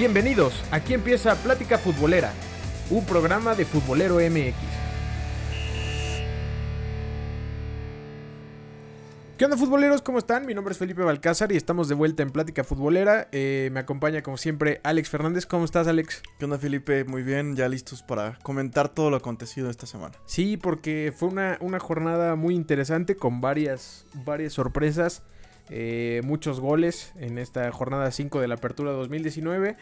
Bienvenidos, aquí empieza Plática Futbolera, un programa de Futbolero MX. ¿Qué onda futboleros? ¿Cómo están? Mi nombre es Felipe Balcázar y estamos de vuelta en Plática Futbolera. Eh, me acompaña como siempre Alex Fernández. ¿Cómo estás Alex? ¿Qué onda Felipe? Muy bien, ya listos para comentar todo lo acontecido esta semana. Sí, porque fue una, una jornada muy interesante con varias, varias sorpresas, eh, muchos goles en esta jornada 5 de la Apertura 2019.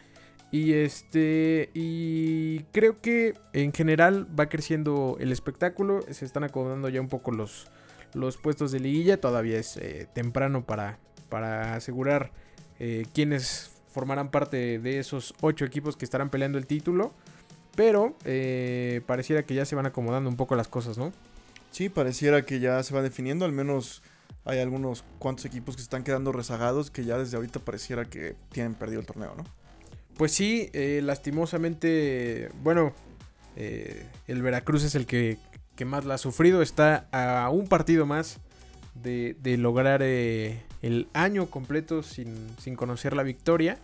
Y este. Y creo que en general va creciendo el espectáculo. Se están acomodando ya un poco los, los puestos de liguilla. Todavía es eh, temprano para, para asegurar eh, quiénes formarán parte de esos ocho equipos que estarán peleando el título. Pero eh, pareciera que ya se van acomodando un poco las cosas, ¿no? Sí, pareciera que ya se va definiendo. Al menos hay algunos cuantos equipos que se están quedando rezagados que ya desde ahorita pareciera que tienen perdido el torneo, ¿no? Pues sí, eh, lastimosamente, bueno, eh, el Veracruz es el que, que, más la ha sufrido. Está a un partido más de, de lograr eh, el año completo sin, sin, conocer la victoria.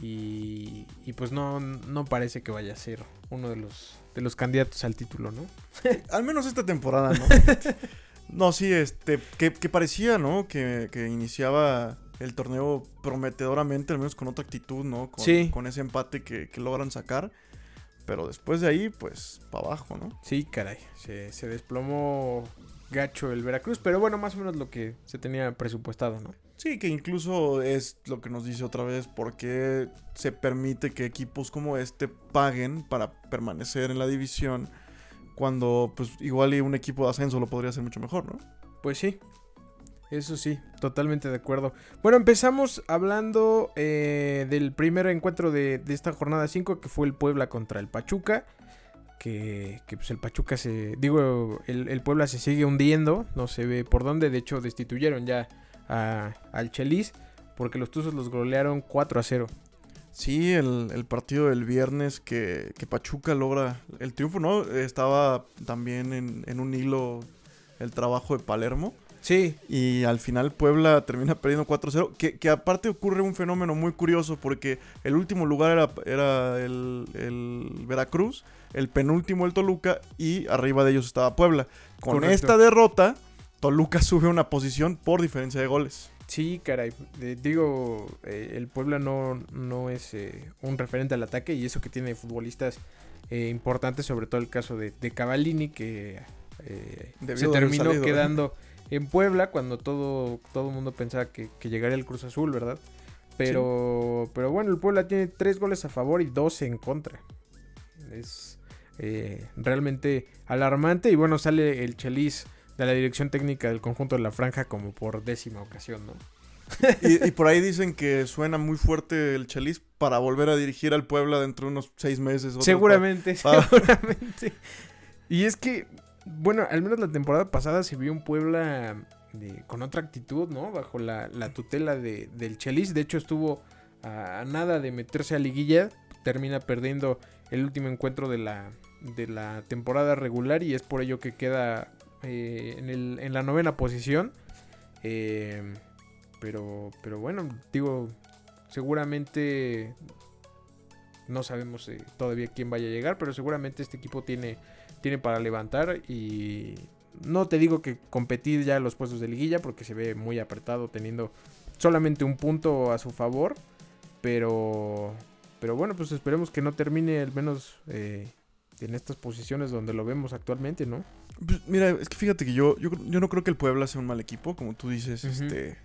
Y, y, pues no, no parece que vaya a ser uno de los, de los candidatos al título, ¿no? Al menos esta temporada, ¿no? no, sí, este, que, que parecía, ¿no? Que, que iniciaba el torneo prometedoramente, al menos con otra actitud, ¿no? Con, sí. con ese empate que, que, logran sacar. Pero después de ahí, pues, para abajo, ¿no? Sí, caray. Se, se, desplomó gacho el Veracruz, pero bueno, más o menos lo que se tenía presupuestado, ¿no? Sí, que incluso es lo que nos dice otra vez, por qué se permite que equipos como este paguen para permanecer en la división, cuando, pues, igual y un equipo de ascenso lo podría hacer mucho mejor, ¿no? Pues sí, eso sí, totalmente de acuerdo. Bueno, empezamos hablando eh, del primer encuentro de, esta jornada 5, que fue el Puebla contra el Pachuca. Que, pues el Pachuca se. Digo, el, el, Puebla se sigue hundiendo. No se ve por dónde. De hecho, destituyeron ya a, al Chelis. Porque los Tuzos los golearon 4 a 0. Sí, el, el partido del viernes que, que, Pachuca logra el triunfo, ¿no? Estaba también en, en un hilo el trabajo de Palermo. Sí. Y al final Puebla termina perdiendo 4-0. Que, que, aparte ocurre un fenómeno muy curioso porque el último lugar era, era el, el, Veracruz, el penúltimo el Toluca y arriba de ellos estaba Puebla. Con Correcto. esta derrota, Toluca sube una posición por diferencia de goles. Sí, caray. Eh, digo, eh, el Puebla no, no es eh, un referente al ataque y eso que tiene futbolistas eh, importantes, sobre todo el caso de, de Cavallini que se terminó salido, quedando en Puebla cuando todo todo el mundo pensaba que, que, llegaría el Cruz Azul, ¿verdad? Pero, sí. pero bueno, el Puebla tiene tres goles a favor y dos en contra. Es realmente alarmante y bueno, sale el Chelis de la dirección técnica del conjunto de la franja como por décima ocasión, ¿no? y, y, por ahí dicen que suena muy fuerte el Chelis para volver a dirigir al Puebla dentro de unos seis meses. Seguramente, para... seguramente. y es que bueno, al menos la temporada pasada se vio un Puebla de, con otra actitud, ¿no? Bajo la, la tutela de, del Chelis. De hecho, estuvo a, a, nada de meterse a liguilla. Termina perdiendo el último encuentro de la, de la temporada regular y es por ello que queda eh, en, la novena posición. Eh, pero, pero bueno, digo, seguramente no sabemos eh, todavía quién vaya a llegar, pero seguramente este equipo tiene tiene para levantar y no te digo que competir ya en los puestos de liguilla porque se ve muy apretado teniendo solamente un punto a su favor, pero pero bueno, pues esperemos que no termine al menos en estas posiciones donde lo vemos actualmente, ¿no? Pues mira, es que fíjate que yo, yo, yo no creo que el Puebla sea un mal equipo, como tú dices, uh -huh. este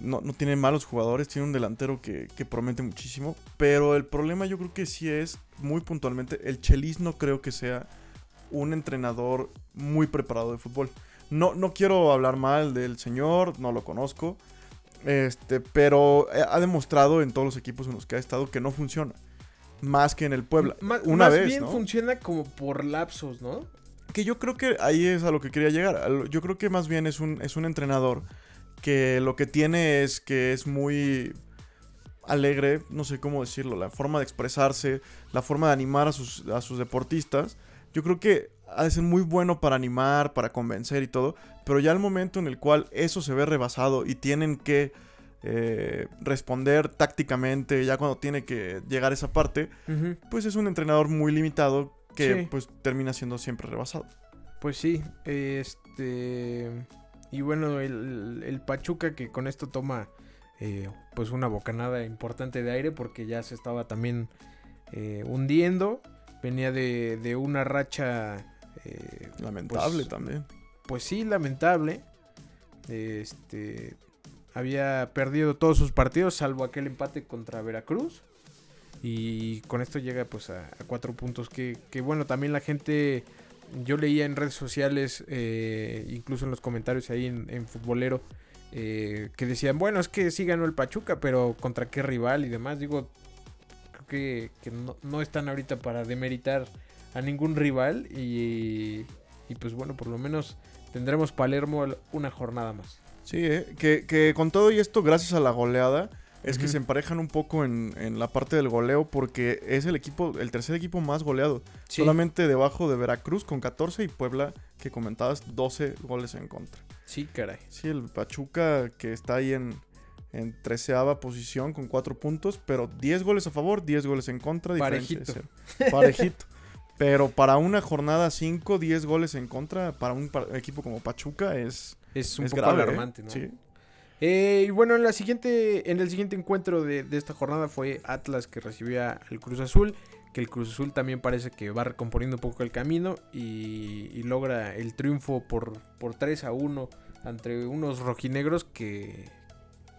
no, no, tiene malos jugadores, tiene un delantero que, que, promete muchísimo, pero el problema yo creo que sí es muy puntualmente, el Chelis no creo que sea un entrenador muy preparado de fútbol. No, no quiero hablar mal del señor, no lo conozco. Este, pero ha demostrado en todos los equipos en los que ha estado que no funciona. Más que en el Puebla. M Una más vez. bien ¿no? funciona como por lapsos, ¿no? Que yo creo que ahí es a lo que quería llegar. Yo creo que más bien es un, es un entrenador que lo que tiene es que es muy alegre, no sé cómo decirlo, la forma de expresarse, la forma de animar a sus, a sus deportistas yo creo que ha de ser muy bueno para animar, para convencer y todo, pero ya el momento en el cual eso se ve rebasado y tienen que eh, responder tácticamente ya cuando tiene que llegar esa parte, pues es un entrenador muy limitado que Sí. pues termina siendo siempre rebasado. Pues sí, este... Y bueno, el, el Pachuca que con esto toma eh, pues una bocanada importante de aire porque ya se estaba también eh, hundiendo. Venía de, de una racha, eh, Lamentable Pues- también. pues sí, lamentable. Este... Había perdido todos sus partidos salvo aquel empate contra Veracruz. Y con esto llega pues a, cuatro puntos que, que, bueno, también la gente, yo leía en redes sociales, eh, incluso en los comentarios ahí en, en Futbolero, eh, que decían, bueno, es que sí ganó el Pachuca, pero contra qué rival y demás. Digo, creo que, que no, no están ahorita para demeritar a ningún rival y, y pues bueno, por lo menos tendremos Palermo una jornada más. Sí, eh, que, que con todo y esto, gracias a la goleada, es que se emparejan un poco en, en la parte del goleo porque es el equipo, el tercer equipo más goleado. Sí. Solamente debajo de Veracruz con 14 y Puebla, que comentabas, 12 goles en contra. Sí, caray. Sí, el Pachuca que está ahí en, en treceava posición con 4 puntos, pero 10 goles a favor, 10 goles en contra. Parejito. cero. Parejito. Pero para una jornada 5, 10 goles en contra, para un equipo como Pachuca es, Es un es poco grave. ¿eh? alarmante, ¿no? Sí. Eh, y bueno, en la siguiente, en el siguiente encuentro de, de esta jornada fue Atlas que recibía al Cruz Azul, que el Cruz Azul también parece que va recomponiendo un poco el camino y, y logra el triunfo por, por 3 a 1 ante unos rojinegros que,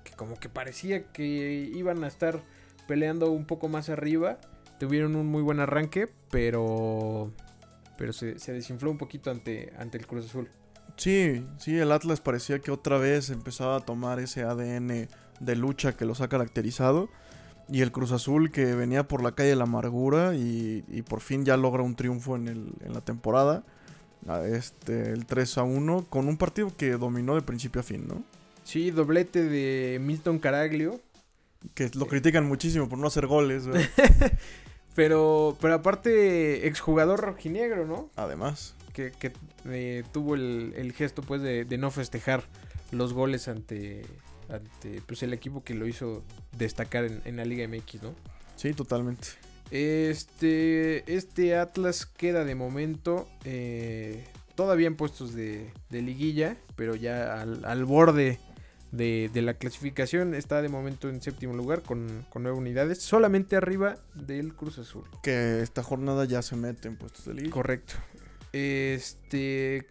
que como que parecía que iban a estar peleando un poco más arriba. Tuvieron un muy buen arranque, pero, pero se, se desinfló un poquito ante, ante el Cruz Azul. Sí, sí, el Atlas parecía que otra vez empezaba a tomar ese ADN de lucha que los ha caracterizado. Y el Cruz Azul que venía por la calle de la amargura y, y por fin ya logra un triunfo en, el- en la temporada. Este, el 3 a 1 con un partido que dominó de principio a fin, ¿no? Sí, doblete de Milton Caraglio. Que lo critican muchísimo por no hacer goles. Pero, pero aparte, exjugador rojinegro, ¿no? Además. Que, que, eh, tuvo el, el gesto, pues, de, de no festejar los goles ante, ante pues, el equipo que lo hizo destacar en, en la Liga MX, ¿no? Sí, totalmente. Este, este Atlas queda de momento eh, todavía en puestos de, de liguilla, pero ya al, al borde de, de la clasificación. Está de momento en séptimo lugar con, con nueve unidades, solamente arriba del Cruz Azul. Que esta jornada ya se mete en puestos de liga. Correcto. Este,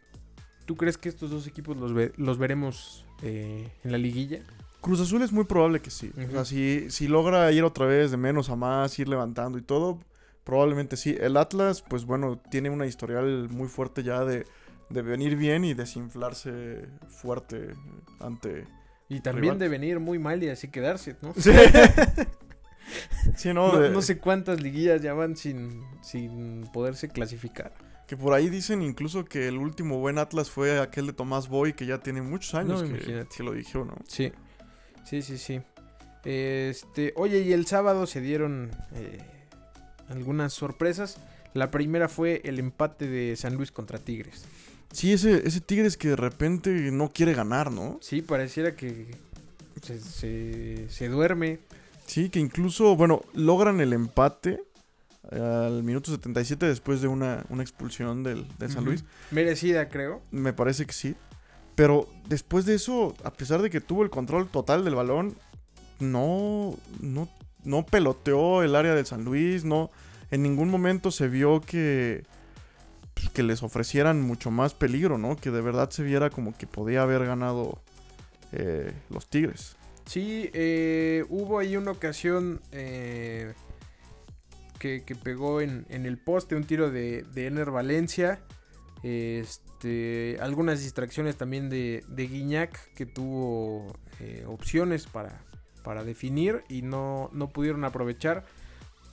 ¿tú crees que estos dos equipos los, ve- los veremos eh, en la liguilla? Cruz Azul es muy probable que sí. O sea, Ujú. si, si logra ir otra vez de menos a más, ir levantando y todo, probablemente sí. El Atlas, pues bueno, tiene una historial muy fuerte ya de, de venir bien y desinflarse fuerte ante... Y también Rival. de venir muy mal y así quedarse, ¿no? Sí, Sí, no, No, De- no sé cuántas liguillas ya van sin, sin poderse clasificar. que por ahí dicen incluso que el último buen Atlas fue aquel de Tomás Boy, que ya tiene muchos años No, que, imagínate. que lo dijo, ¿no? Sí, sí, sí, sí. Este, oye, y el sábado se dieron eh, algunas sorpresas. La primera fue el empate de San Luis contra Tigres. Sí, ese, ese Tigres que de repente no quiere ganar, ¿no? Sí, pareciera que se, se, se duerme. Sí, que incluso, bueno, logran el empate al minuto 77 después de una, una expulsión del, del San. Luis. Merecida, creo. Me parece que sí. Pero después de eso, a pesar de que tuvo el control total del balón, no, no, no peloteó el área del San Luis, no, en ningún momento se vio que, pues, que les ofrecieran mucho más peligro, ¿no? Que de verdad se viera como que podía haber ganado eh, los Tigres. Sí, eh, hubo ahí una ocasión eh, que, pegó en, el poste un tiro de, de Ener Valencia. Este, algunas distracciones también de, Guiñac que tuvo eh, opciones para, definir y no pudieron aprovechar.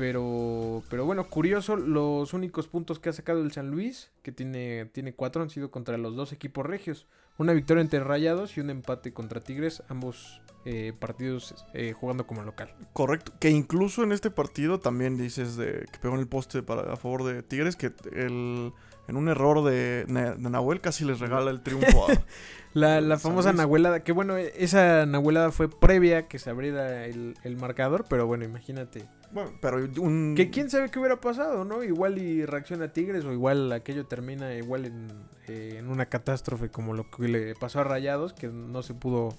Pero, pero bueno, curioso, los únicos puntos que ha sacado el San Luis, que tiene, tiene cuatro, han sido contra los dos equipos regios. Una victoria entre Rayados y un empate contra Tigres, ambos eh, partidos eh, jugando como local. Correcto. Que incluso en este partido también dices de que pegó en el poste para, a favor de Tigres, que el, en un error de, de Nahuel casi les regala el triunfo a, La, la famosa nahuelada, que bueno, esa nahuelada fue previa que se abriera el, el marcador, pero bueno, imagínate. Bueno, pero un... Que quién sabe qué hubiera pasado, ¿no? Igual y reacciona Tigres o igual aquello termina igual en, eh, en una catástrofe como lo que le pasó a Rayados, que no se pudo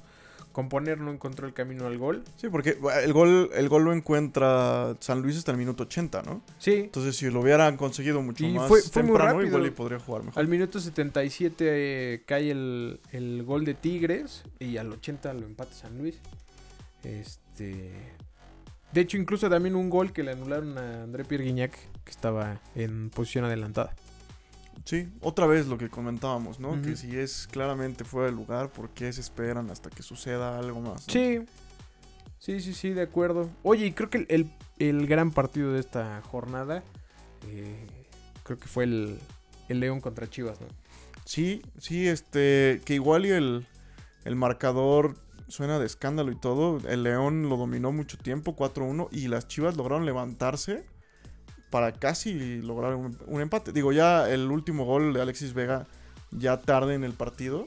componer no encontró el camino al gol. Sí, porque el gol, el gol lo encuentra San Luis hasta el minuto 80, ¿no? Sí. Entonces, si lo hubieran conseguido mucho más fue, temprano, igual y podría jugar mejor. Al minuto 77 eh, cae el, el, gol de Tigres y al 80 lo empata San Luis. Este. De hecho, incluso también un gol que le anularon a André Pierre Guignac, que estaba en posición adelantada. Sí, otra vez lo que comentábamos, ¿no? Que si es claramente fuera de lugar, ¿por qué se esperan hasta que suceda algo más? Sí, sí, sí, sí, de acuerdo. Oye, y creo que el, gran partido de esta jornada, eh, creo que fue el, León contra Chivas, ¿no? Sí, sí, este, que igual y el, el marcador suena de escándalo y todo. El León lo dominó mucho tiempo, 4-1, y las Chivas lograron levantarse para casi lograr un, empate. Digo, ya el último gol de Alexis Vega ya tarde en el partido.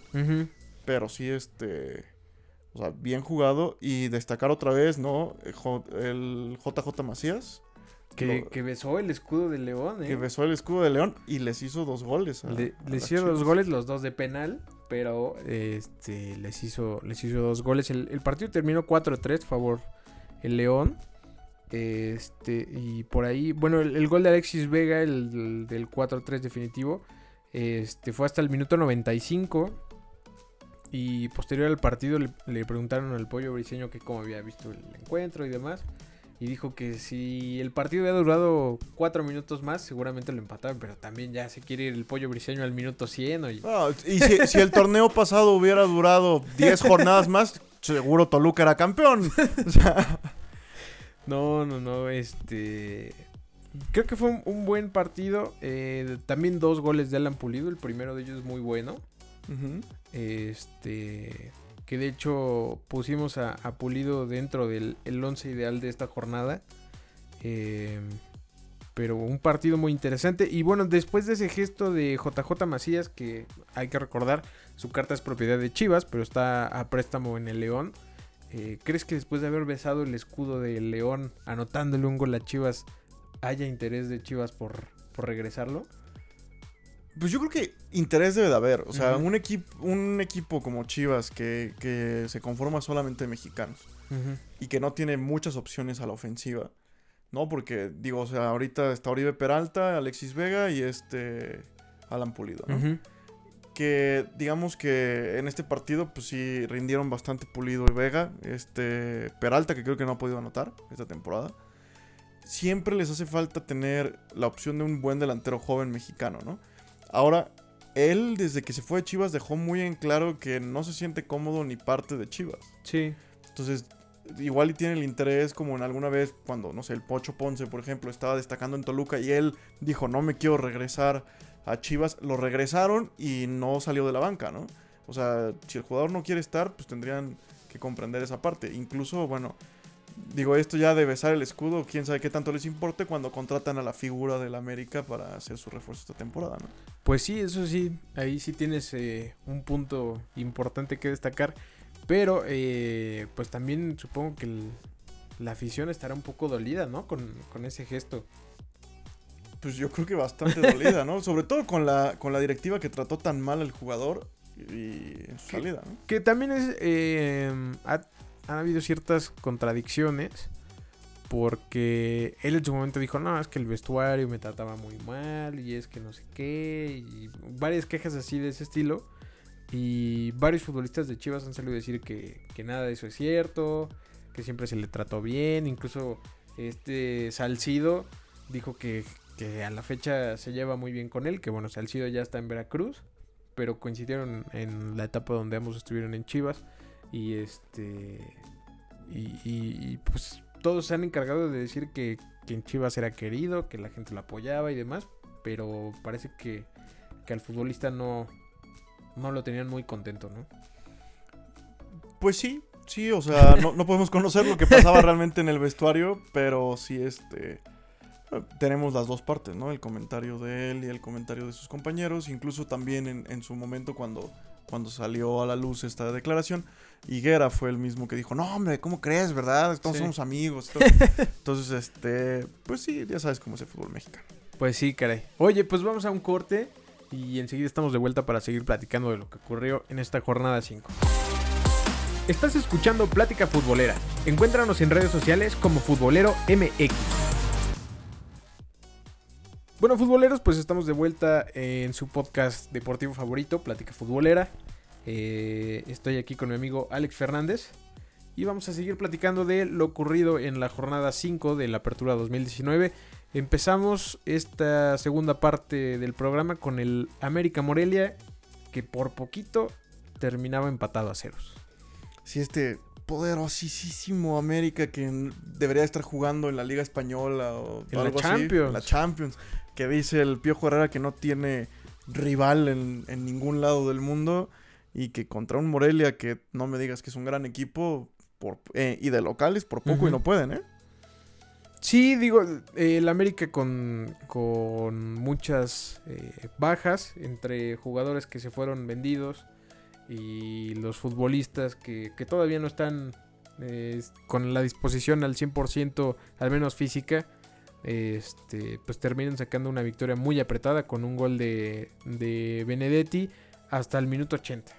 Pero sí, este. O sea, bien jugado. Y destacar otra vez, ¿no? El JJ Macías. Que, besó el escudo de León, ¿eh? Que besó el escudo de León y les hizo dos goles. les hicieron dos goles, los dos de penal. Pero este les hizo, les hizo dos goles. El, el partido terminó 4-3, favor el León. Este, y por ahí, bueno, el, gol de Alexis Vega, el, del 4-3 definitivo, este, fue hasta el minuto 95. Y posterior al partido le, preguntaron al pollo briseño que cómo había visto el encuentro y demás. Y dijo que si el partido había durado 4 minutos más, seguramente lo empataban. Pero también ya se quiere ir el pollo briseño al minuto 100. y si, si el torneo pasado hubiera durado 10 jornadas más, seguro Toluca era campeón. O sea... No, no, no, este... Creo que fue un, buen partido. Eh, también dos goles de Alan Pulido. El primero de ellos es muy bueno. Este. Que de hecho pusimos a, Pulido dentro del el once ideal de esta jornada. Eh, pero un partido muy interesante. Y bueno, después de ese gesto de JJ Macías, que hay que recordar, su carta es propiedad de Chivas, pero está a préstamo en el León. Eh, ¿Crees que después de haber besado el escudo de León, anotándole un gol a Chivas, haya interés de Chivas por, regresarlo? Pues yo creo que interés debe de haber. O sea, un, equipo, un equipo como Chivas que, se conforma solamente de mexicanos y que no tiene muchas opciones a la ofensiva. ¿No? Porque, digo, o sea, ahorita está Oribe Peralta, Alexis Vega y este Alan Pulido, ¿no? Que digamos que en este partido pues sí rindieron bastante Pulido y Vega, este Peralta que creo que no ha podido anotar esta temporada. Siempre les hace falta tener la opción de un buen delantero joven mexicano, ¿no? Ahora, él desde que se fue de Chivas dejó muy en claro que no se siente cómodo ni parte de Chivas. Sí. Entonces, igual y tiene el interés como en alguna vez cuando, no sé, el Pocho Ponce, por ejemplo, estaba destacando en Toluca y él dijo, no me quiero regresar a Chivas, lo regresaron y no salió de la banca, ¿no? O sea, si el jugador no quiere estar, pues tendrían que comprender esa parte. Incluso, bueno, digo, esto ya de besar el escudo, quién sabe qué tanto les importe cuando contratan a la figura del América para hacer su refuerzo esta temporada, ¿no? Pues sí, eso sí, ahí sí tienes eh, un punto importante que destacar. Pero, eh, pues también supongo que la afición estará un poco dolida, ¿no? Con, con ese gesto pues yo creo que bastante dolida, ¿no? Sobre todo con la, con la directiva que trató tan mal al jugador y en su salida, ¿no? Que también es. Eh, ha, han habido ciertas contradicciones. Porque él en su momento dijo, no, es que el vestuario me trataba muy mal y es que no sé qué. Y varias quejas así de ese estilo. Y varios futbolistas de Chivas han salido a decir que, que nada de eso es cierto. Que siempre se le trató bien. Incluso este Salcido dijo que, que a la fecha se lleva muy bien con él, que bueno, Salcido ya está en Veracruz, pero coincidieron en la etapa donde ambos estuvieron en Chivas y este y, pues todos se han encargado de decir que, que, en Chivas era querido, que la gente lo apoyaba y demás, pero parece que, que al futbolista no, no lo tenían muy contento, ¿no? Pues sí, sí, o sea, no, no podemos conocer lo que pasaba realmente en el vestuario, pero sí, este tenemos las dos partes, ¿no? El comentario de él y el comentario de sus compañeros. Incluso también en, en su momento cuando, cuando salió a la luz esta declaración, Higuera fue el mismo que dijo, no, hombre, ¿cómo crees, verdad? Todos Sí. somos amigos. todo". Entonces, este, pues sí, ya sabes cómo es el fútbol mexicano. Pues sí, caray. Oye, pues vamos a un corte y enseguida estamos de vuelta para seguir platicando de lo que ocurrió en esta jornada 5. Estás escuchando Plática Futbolera. Encuéntranos en redes sociales como Futbolero MX. Bueno, futboleros, pues estamos de vuelta en su podcast deportivo favorito, Plática Futbolera. Eh, estoy aquí con mi amigo Alex Fernández y vamos a seguir platicando de lo ocurrido en la jornada 5 de la Apertura 2019. Empezamos esta segunda parte del programa con el América Morelia, que por poquito terminaba empatado a ceros. Sí, este poderosísimo América que debería estar jugando en la Liga Española o En la algo así, Champions. en la Champions, que dice el Piojo Herrera que no tiene rival en, en ningún lado del mundo y que contra un Morelia que no me digas que es un gran equipo por, eh, y de locales por poco y no pueden, ¿eh? Sí, digo, eh, el América con, con muchas eh, bajas entre jugadores que se fueron vendidos y los futbolistas que, que todavía no están eh, con la disposición al 100%, al menos física, este, pues terminan sacando una victoria muy apretada con un gol de, de Benedetti hasta el minuto 80.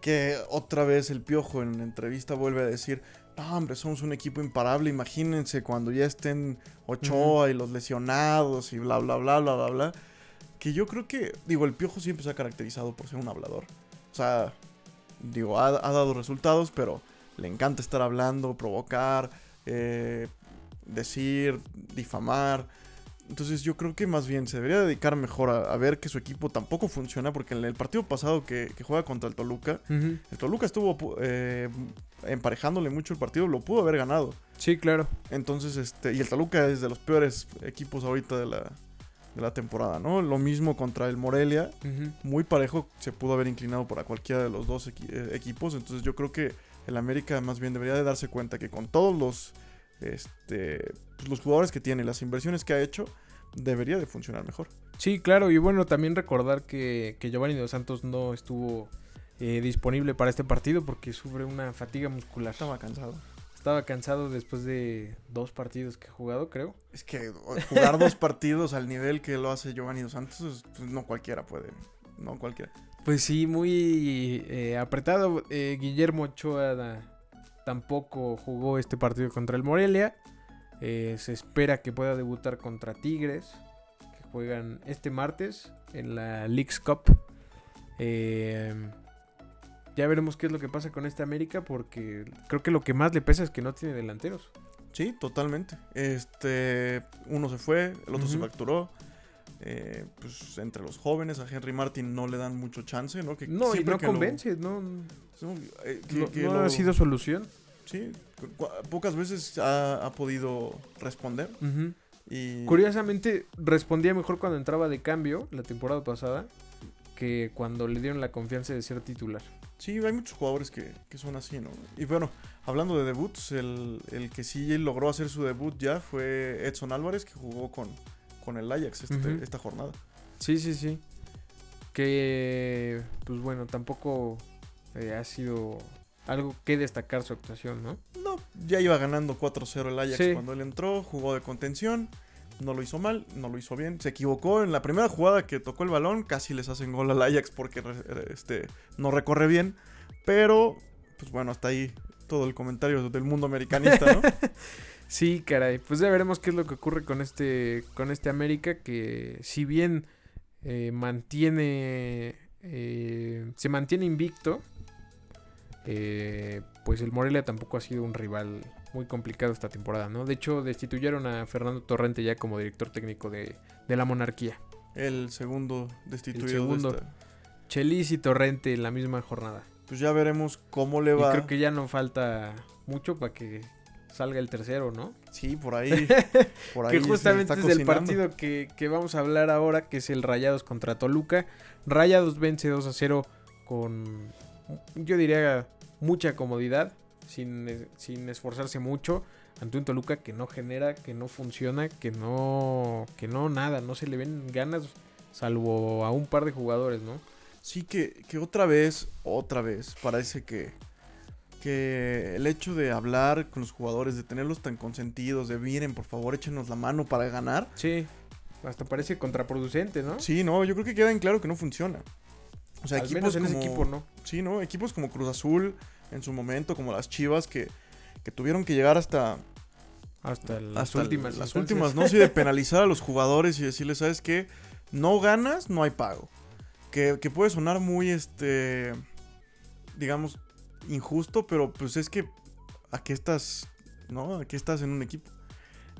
Que otra vez el Piojo en entrevista vuelve a decir, no hombre, somos un equipo imparable, imagínense cuando ya estén Ochoa y los lesionados y bla, bla, bla, bla, bla, bla. Que yo creo que, digo, el Piojo siempre se ha caracterizado por ser un hablador. O sea, digo, ha, ha dado resultados, pero le encanta estar hablando, provocar, eh, decir, difamar. Entonces yo creo que más bien se debería dedicar mejor a, a ver que su equipo tampoco funciona, porque en el partido pasado que, que juega contra el Toluca, el Toluca estuvo eh, emparejándole mucho el partido, lo pudo haber ganado. Sí, claro. Entonces, este, y el Toluca es de los peores equipos ahorita de la, de la temporada, ¿no? Lo mismo contra el Morelia, muy parejo, se pudo haber inclinado para cualquiera de los dos equi- eh, equipos. Entonces yo creo que el América más bien debería de darse cuenta que con todos los, este, pues, los jugadores que tiene, las inversiones que ha hecho, debería de funcionar mejor. Sí, claro, y bueno, también recordar que, que Giovanni Dos Santos no estuvo eh, disponible para este partido porque sufre una fatiga muscular. Estaba cansado. Estaba cansado después de dos partidos que ha jugado, creo. Es que jugar dos partidos al nivel que lo hace Giovanni Dos Santos, pues, no cualquiera puede. No cualquiera. Pues sí, muy eh, apretado. Eh, Guillermo Ochoa da- tampoco jugó este partido contra el Morelia. Eh, se espera que pueda debutar contra Tigres, que juegan este martes en la Leagues Cup. Eh, ya veremos qué es lo que pasa con este América, porque creo que lo que más le pesa es que no tiene delanteros. Sí, totalmente. Este, uno se fue, el otro se fracturó. Eh, pues entre los jóvenes a Henry Martin no le dan mucho chance, ¿no? Que No, y no que lo- convence, no, no, eh, que- no- que no lo- ha sido solución. Sí, pocas veces ha, ha podido responder. Y Curiosamente, respondía mejor cuando entraba de cambio la temporada pasada que cuando le dieron la confianza de ser titular. Sí, hay muchos jugadores que, que son así, ¿no? Y bueno, hablando de debuts, el, el que sí logró hacer su debut ya fue Edson Álvarez, que jugó con, con el Ajax este- esta jornada. Sí, sí, sí. Que, pues bueno, tampoco eh, ha sido algo que destacar su actuación, ¿no? No, ya iba ganando 4-0 el Ajax Sí. cuando él entró, jugó de contención, no lo hizo mal, no lo hizo bien, se equivocó en la primera jugada que tocó el balón, casi les hacen gol al Ajax porque este, no recorre bien, pero pues bueno, hasta ahí todo el comentario del mundo americanista, ¿no? Sí, caray. Pues ya veremos qué es lo que ocurre con este, con este América que si bien eh, mantiene, eh, se mantiene invicto, eh, pues el Morelia tampoco ha sido un rival muy complicado esta temporada, ¿no? De hecho, destituyeron a Fernando Torrente ya como director técnico de, de la monarquía. el segundo destituido El segundo. de esta. Chelis y Torrente en la misma jornada. Pues ya veremos cómo le Y va. creo que ya no falta mucho para que salga el tercero, ¿no? Sí, por ahí. Por ahí que justamente es del partido que, que vamos a hablar ahora, que es el Rayados contra Toluca. Rayados vence 2 a 0 con, yo diría, mucha comodidad, sin, sin esforzarse mucho. ante un Toluca que no genera, que no funciona, que no, que no nada, no se le ven ganas salvo a un par de jugadores, ¿no? Sí, que, que otra vez, otra vez, parece que, que el hecho de hablar con los jugadores, de tenerlos tan consentidos, de miren, por favor, échenos la mano para ganar. Sí, hasta parece contraproducente, ¿no? Sí, no, yo creo que queda en claro que no funciona. O sea, Al equipos en ese equipo, ¿no? Sí, ¿no? Equipos como Cruz Azul en su momento, como las Chivas, que, que tuvieron que llegar hasta... Hasta las últimas. Las últimas, ¿no? Sí, de penalizar a los jugadores y decirles, ¿sabes qué? No ganas, no hay pago. Que, que puede sonar muy, este... Digamos, injusto, pero pues es que aquí estás, ¿no? Aquí estás en un equipo.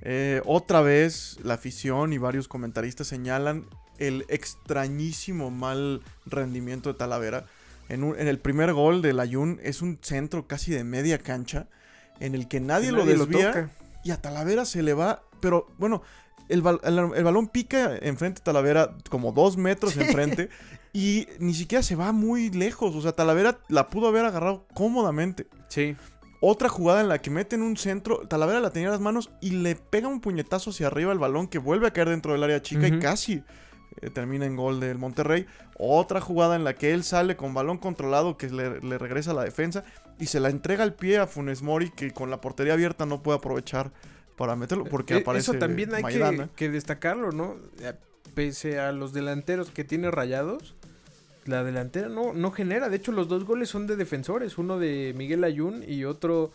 Eh, otra vez la afición y varios comentaristas señalan el extrañísimo mal rendimiento de Talavera. En, en el primer gol del Ayun es un centro casi de media cancha en el que nadie, lo desvía y a Talavera se le va, pero bueno, el, el, balón pica enfrente de Talavera como dos metros enfrente y ni siquiera se va muy lejos. O sea, Talavera la pudo haber agarrado cómodamente. Sí. Otra jugada en la que meten un centro, Talavera la tenía en las manos y le pega un puñetazo hacia arriba al balón que vuelve a caer dentro del área chica y casi eh, termina en gol del Monterrey. Otra jugada en la que él sale con balón controlado que le, le, regresa a la defensa y se la entrega al pie a Funes Mori que con la portería abierta no puede aprovechar para meterlo porque eh, aparece Eso también hay que, que, destacarlo, ¿no? Eh, pese a los delanteros que tiene rayados, la delantera no, no genera. De hecho, los dos goles son de defensores. Uno de Miguel Ayun y otro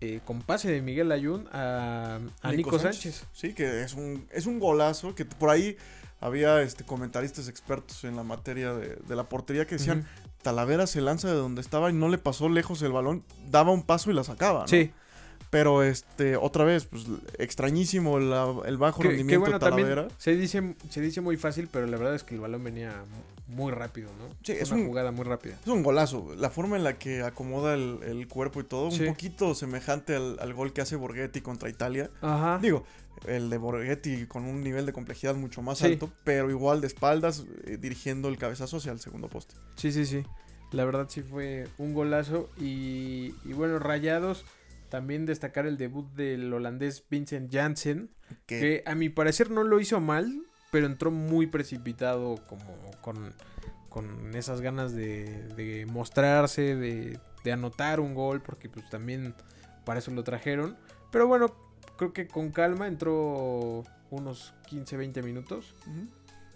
eh, con pase de Miguel Ayun a, Nico, Sánchez. Sí, que es un, es un golazo que por ahí había este, comentaristas expertos en la materia de, la portería que decían, Talavera se lanza de donde estaba y no le pasó lejos el balón, daba un paso y la sacaba. ¿no? Sí. Pero este, otra vez, pues extrañísimo el bajo rendimiento de Talavera. Se dice, se dice muy fácil, pero la verdad es que el balón venía muy rápido, ¿no? Sí, es, una jugada muy rápida. Es un golazo. La forma en la que acomoda el, cuerpo y todo, un poquito semejante al, gol que hace Borghetti contra Italia. Ajá. Digo, el de Borghetti con un nivel de complejidad mucho más alto, pero igual de espaldas, eh, dirigiendo el cabezazo hacia el segundo poste. Sí, sí, sí. La verdad sí fue un golazo. Y, y bueno, rayados también destacar el debut del holandés Vincent Janssen, que a mi parecer no lo hizo mal, pero entró muy precipitado como con, con esas ganas de, mostrarse, de, anotar un gol, porque pues también para eso lo trajeron. Pero bueno, creo que con calma entró unos 15, 20 minutos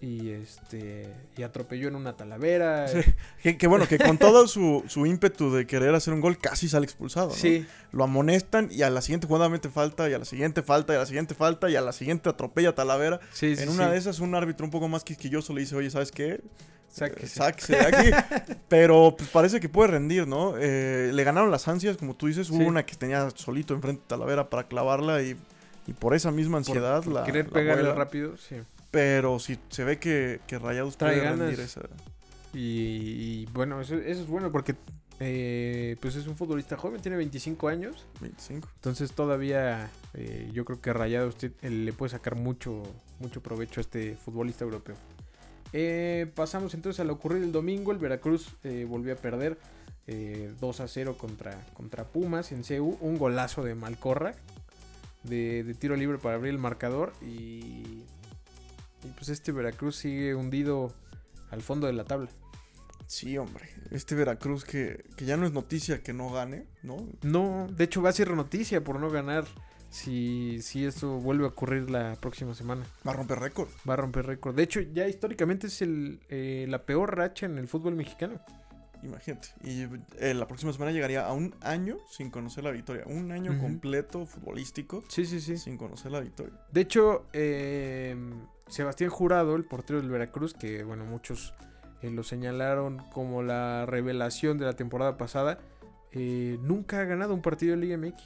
y este y atropelló en una talavera. Que, bueno, que con todo su, su, ímpetu de querer hacer un gol casi sale expulsado. Sí. Lo amonestan y a la siguiente jugada mete falta y a la siguiente falta y a la siguiente falta y a la siguiente atropella a Talavera. Sí, en una de esas un árbitro un poco más quisquilloso le dice, oye, ¿sabes qué? Sáquese, de aquí. Pero pues parece que puede rendir, ¿no? Eh, le ganaron las ansias, como tú dices. Hubo una que tenía solito enfrente de Talavera para clavarla y, y por esa misma ansiedad la. Querer pegarle rápido, sí. Pero si se ve que, que Rayados puede rendir esa. Y, bueno, eso, es bueno porque eh, pues es un futbolista joven, tiene 25 años. 25. Entonces todavía eh, yo creo que Rayados usted le puede sacar mucho, mucho provecho a este futbolista europeo. Eh, pasamos entonces a lo ocurrido el domingo. El Veracruz volvió a perder 2 a 0 contra, contra Pumas en CU. Un golazo de Malcorra de, de tiro libre para abrir el marcador. Y y pues este Veracruz sigue hundido al fondo de la tabla. Sí, hombre. Este Veracruz que, ya no es noticia que no gane, ¿no? No, de hecho va a ser noticia por no ganar si, si esto vuelve a ocurrir la próxima semana. Va a romper récord. Va a romper récord. De hecho, ya históricamente es el, eh, la peor racha en el fútbol mexicano. Imagínate. Y eh, la próxima semana llegaría a un año sin conocer la victoria. Un año completo futbolístico. Sí, sí, sí. Sin conocer la victoria. De hecho, eh, Sebastián Jurado, el portero del Veracruz, que bueno, muchos eh, lo señalaron como la revelación de la temporada pasada, eh, nunca ha ganado un partido de Liga MX.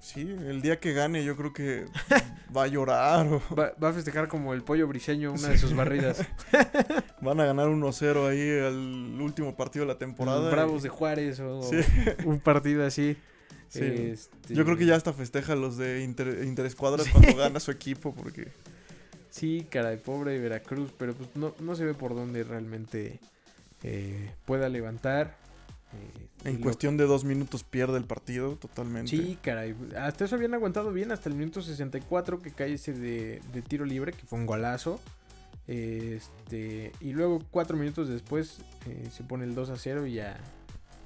Sí, el día que gane yo creo que va a llorar. Va, a festejar como el pollo briseño una de sus barridas. Van a ganar 1-0 ahí al último partido de la temporada. Bravos de Juárez o un partido así. Este, yo creo que ya hasta festeja los de Inter, Interescuadras cuando gana su equipo porque... Sí, cara de pobre Veracruz, pero pues no, no se ve por dónde realmente eh, pueda levantar. Eh, En cuestión de dos minutos pierde el partido totalmente. Sí, caray. Hasta eso habían aguantado bien, hasta el minuto 64 que cae ese de, de tiro libre, que fue un golazo. Este, y luego cuatro minutos después eh, se pone el 2 a 0 y ya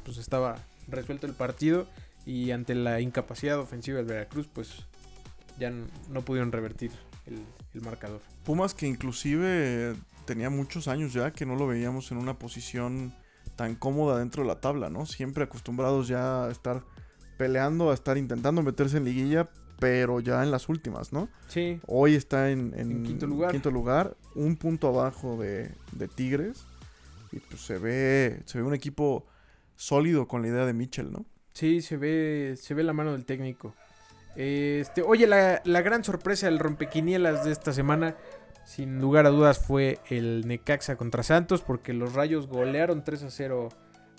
pues estaba resuelto el partido. Y ante la incapacidad ofensiva del Veracruz, pues ya no pudieron revertir el, el marcador. Pumas que inclusive tenía muchos años ya que no lo veíamos en una posición tan cómoda dentro de la tabla, ¿no? Siempre acostumbrados ya a estar peleando, a estar intentando meterse en liguilla, pero ya en las últimas, ¿no? Sí, Hoy está en, en En quinto lugar. quinto lugar, un punto abajo de, de Tigres. Y pues se ve, se ve un equipo sólido con la idea de Mitchell, ¿no? Sí, se ve, se ve la mano del técnico. Este, oye, la, gran sorpresa del rompequinielas de esta semana, sin lugar a dudas, fue el Necaxa contra Santos, porque los Rayos golearon 3 a 0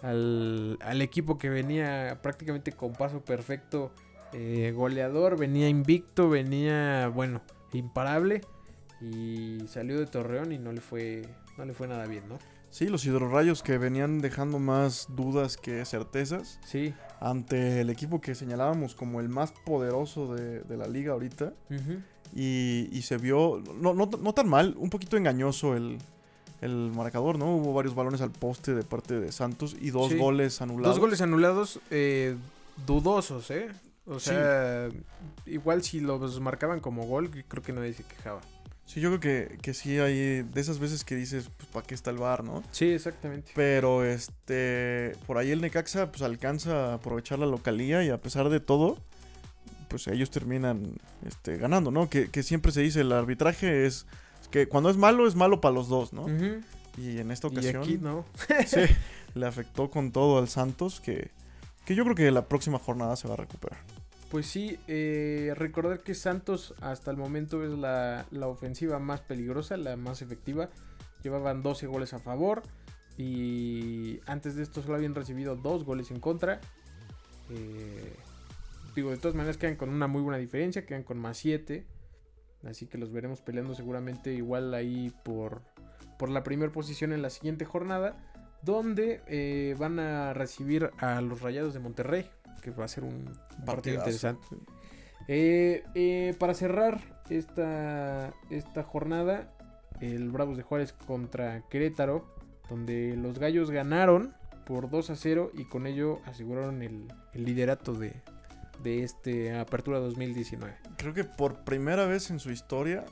al, al equipo que venía prácticamente con paso perfecto, eh, goleador, venía invicto, venía, bueno, imparable, y salió de Torreón y no le fue, no le fue nada bien, ¿no? Sí, los hidrorrayos que venían dejando más dudas que certezas Sí. ante el equipo que señalábamos como el más poderoso de, de la liga ahorita. Y, y se vio, no, no, no tan mal, un poquito engañoso el, el marcador, ¿no? Hubo varios balones al poste de parte de Santos y dos Sí. goles anulados. Dos goles anulados eh, dudosos, ¿eh? O Sí. sea, igual si los marcaban como gol, creo que nadie se quejaba. Sí, yo creo que, que sí hay de esas veces que dices, pues, ¿para qué está el bar, no? Sí, exactamente. Pero este, por ahí el Necaxa pues alcanza a aprovechar la localía y a pesar de todo, pues ellos terminan este, ganando, ¿no? Que, que siempre se dice, el arbitraje es que cuando es malo es malo para los dos, ¿no? Y en esta Y ocasión aquí no. sí, le afectó con todo al Santos que, que yo creo que la próxima jornada se va a recuperar. Pues sí, eh, recordar que Santos hasta el momento es la, la ofensiva más peligrosa, la más efectiva. Llevaban 12 goles a favor y antes de esto solo habían recibido dos goles en contra. Eh, digo, de todas maneras quedan con una muy buena diferencia, quedan con más 7. Así que los veremos peleando seguramente igual ahí por, por la primera posición en la siguiente jornada. Donde eh, van a recibir a los Rayados de Monterrey. Que va a ser un partido interesante. Eh, eh, para cerrar esta, esta jornada, el Bravos de Juárez contra Querétaro, donde los Gallos ganaron por 2 a 0 y con ello aseguraron el, el liderato de, de este Apertura 2019. Creo que por primera vez en su historia,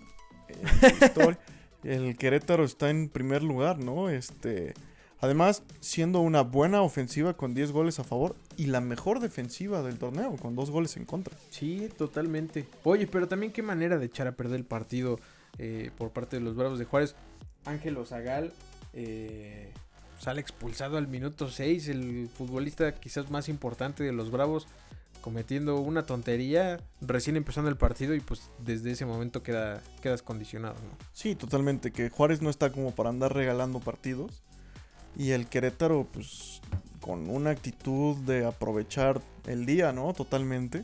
en su historia, el Querétaro está en primer lugar, ¿no? Este, además, siendo una buena ofensiva con 10 goles a favor y la mejor defensiva del torneo con dos goles en contra. Sí, totalmente. Oye, pero también qué manera de echar a perder el partido eh, por parte de los Bravos de Juárez. Ángel Ozagal eh, sale expulsado al minuto 6, el futbolista quizás más importante de los Bravos, cometiendo una tontería recién empezando el partido y pues desde ese momento queda, quedas condicionado, ¿no? Sí, totalmente, que Juárez no está como para andar regalando partidos. Y el Querétaro, pues, con una actitud de aprovechar el día, ¿no? Totalmente.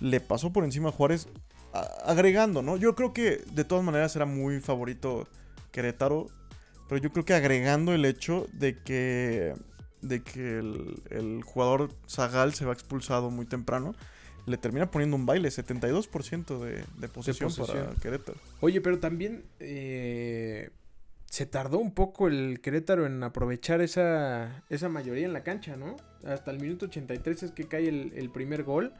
Le pasó por encima a Juárez, a- agregando, ¿no? Yo creo que de todas maneras era muy favorito Querétaro. Pero yo creo que agregando el hecho de que, de que el, el jugador Zagal se va expulsado muy temprano, le termina poniendo un baile, 72% de, de posesión para posesión. Querétaro. Oye, pero también eh, se tardó un poco el Querétaro en aprovechar esa, esa mayoría en la cancha, ¿no? Hasta el minuto 83 es que cae el, el primer gol,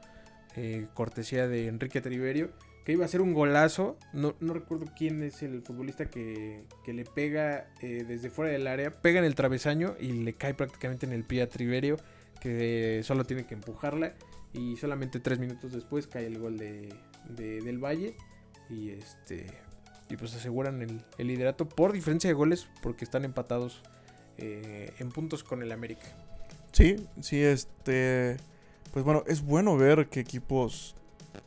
eh, cortesía de Enrique Triverio, que iba a ser un golazo. No, no recuerdo quién es el futbolista que, que le pega eh, desde fuera del área, pega en el travesaño y le cae prácticamente en el pie a Triverio, que solo tiene que empujarla. Y solamente tres minutos después cae el gol de, de- del Valle. Y este. Y pues aseguran el, el liderato por diferencia de goles. Porque están empatados eh, en puntos con el América. Sí, sí, este. Pues bueno, es bueno ver que equipos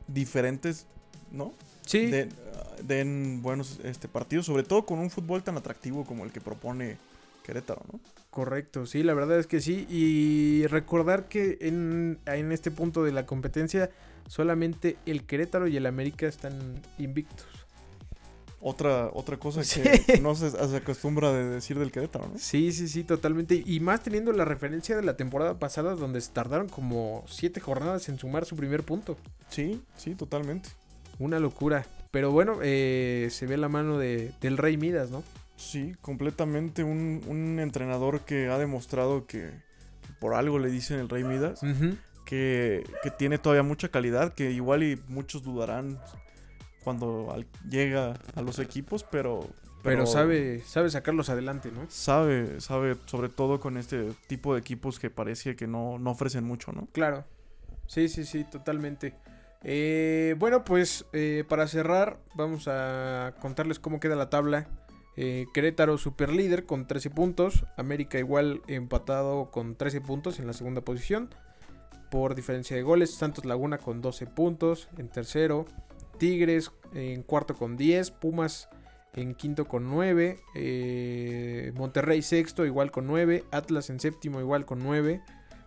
diferentes, ¿no? Sí. Den, ah, den buenos este, partidos, sobre todo con un fútbol tan atractivo como el que propone Querétaro, ¿no? Correcto, sí, la verdad es que sí. Y recordar que en, en este punto de la competencia solamente el Querétaro y el América están invictos. Otra, otra cosa que no se, se, acostumbra de decir del Querétaro, ¿no? Sí, sí, sí, totalmente. Y más teniendo la referencia de la temporada pasada donde se tardaron como siete jornadas en sumar su primer punto. Sí, sí, totalmente. Una locura. Pero bueno, eh, se ve la mano de, del Rey Midas, ¿no? Sí, completamente un, un entrenador que ha demostrado que, por algo le dicen el Rey Midas, que, que, tiene todavía mucha calidad, que igual y muchos dudarán cuando llega a los equipos, pero, pero... sabe, sabe sacarlos adelante, ¿no? Sabe, sabe, sobre todo con este tipo de equipos que parece que no, no ofrecen mucho, ¿no? Claro. Sí, sí, sí, totalmente. Eh, bueno, pues eh, para cerrar, vamos a contarles cómo queda la tabla. Eh, Querétaro super líder con 13 puntos. América igual empatado con 13 puntos en la segunda posición. Por diferencia de goles. Santos Laguna con 12 puntos en tercero. Tigres en cuarto con 10. Pumas en quinto con 9. Eh, Monterrey sexto igual con 9. Atlas en séptimo igual con 9.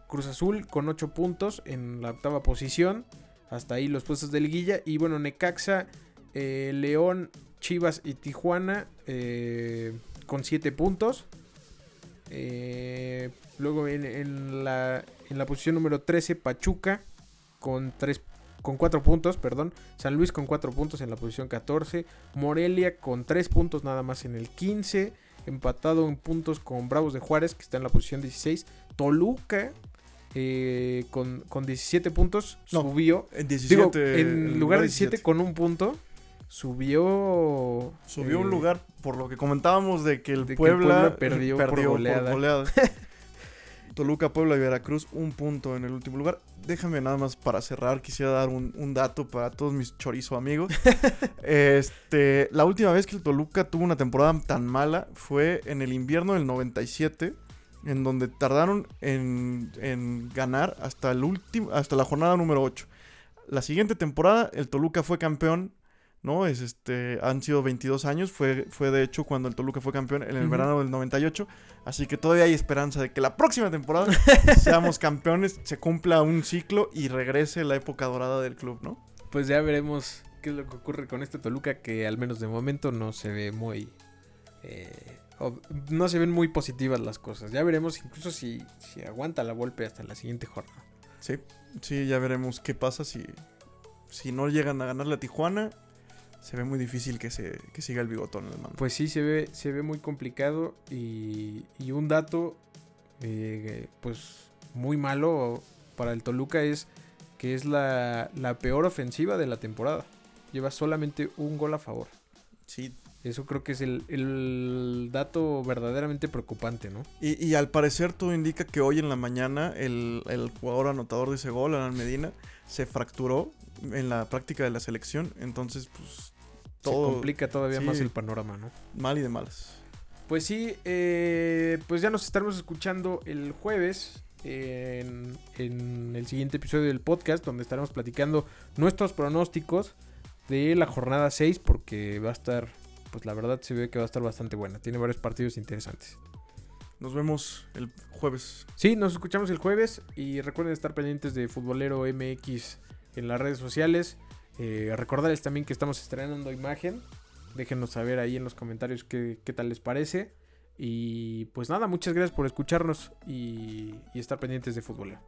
Cruz Azul con 8 puntos en la octava posición. Hasta ahí los puestos de liguilla. Y bueno, Necaxa, eh, León, Chivas y Tijuana eh, con 7 puntos. luego en, la, en la posición número 13, Pachuca con 3 con 4 puntos, perdón. San Luis con 4 puntos en la posición 14. Morelia con 3 puntos nada más en el 15. Empatado en puntos con Bravos de Juárez, que está en la posición 16. Toluca eh, con, con, 17 puntos subió. En, 17, en lugar de 17 con un punto. Subió. Subió un eh, lugar por lo que comentábamos de que el, Puebla, perdió, por goleada. Toluca, Puebla y Veracruz, un punto en el último lugar. Déjame nada más para cerrar, quisiera dar un, dato para todos mis chorizo amigos. este, la última vez que el Toluca tuvo una temporada tan mala fue en el invierno del 97, en donde tardaron en, en ganar hasta, el último, hasta la jornada número 8. La siguiente temporada, el Toluca fue campeón ¿no? Es este, han sido 22 años, fue, fue de hecho cuando el Toluca fue campeón en el verano del 98, así que todavía hay esperanza de que la próxima temporada seamos campeones, se cumpla un ciclo y regrese la época dorada del club, ¿no? Pues ya veremos qué es lo que ocurre con este Toluca que al menos de momento no se ve muy... Eh, no se ven muy positivas las cosas. Ya veremos incluso si, si aguanta la golpe hasta la siguiente jornada. Sí, sí, ya veremos qué pasa si, si no llegan a ganar la Tijuana se ve muy difícil que, se, que siga el bigotón el mando. Pues sí, se ve, se ve muy complicado y, y un dato eh, pues muy malo para el Toluca es que es la, la, peor ofensiva de la temporada. Lleva solamente un gol a favor. Sí. Eso creo que es el, el dato verdaderamente preocupante, ¿no? Y, y, al parecer todo indica que hoy en la mañana el, el jugador anotador de ese gol, Alan Medina, se fracturó en la práctica de la selección. Entonces, pues se complica todavía más el panorama, ¿no? Mal y de malas. Pues sí, eh, pues ya nos estaremos escuchando el jueves en, el siguiente episodio del podcast, donde estaremos platicando nuestros pronósticos de la jornada 6, porque va a estar, pues la verdad se ve que va a estar bastante buena. Tiene varios partidos interesantes. Nos vemos el jueves. Sí, nos escuchamos el jueves y recuerden estar pendientes de Futbolero MX en las redes sociales. Eh, recordarles también que estamos estrenando imagen. Déjenos saber ahí en los comentarios qué, tal les parece. Y pues nada, muchas gracias por escucharnos y, y estar pendientes de fútbol.